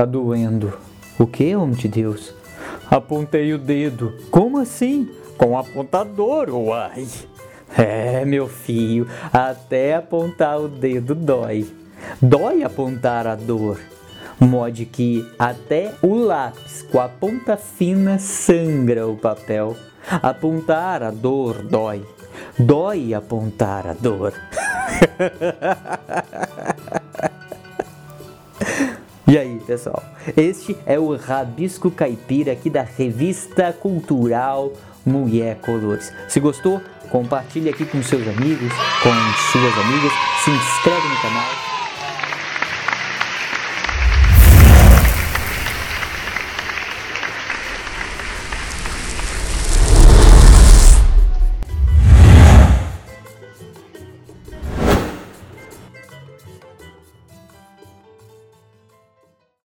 Tá doendo. O que, homem de Deus? Apontei o dedo. Como assim? Com o apontador, uai. É, meu filho, até apontar o dedo dói. Dói apontar a dor. Mode que até o lápis com a ponta fina sangra o papel. Apontar a dor dói. Dói apontar a dor. E aí, pessoal? Este é o Rabisco Caipira aqui da revista cultural Mulher Colores. Se gostou, compartilhe aqui com seus amigos, com suas amigas, se inscreve no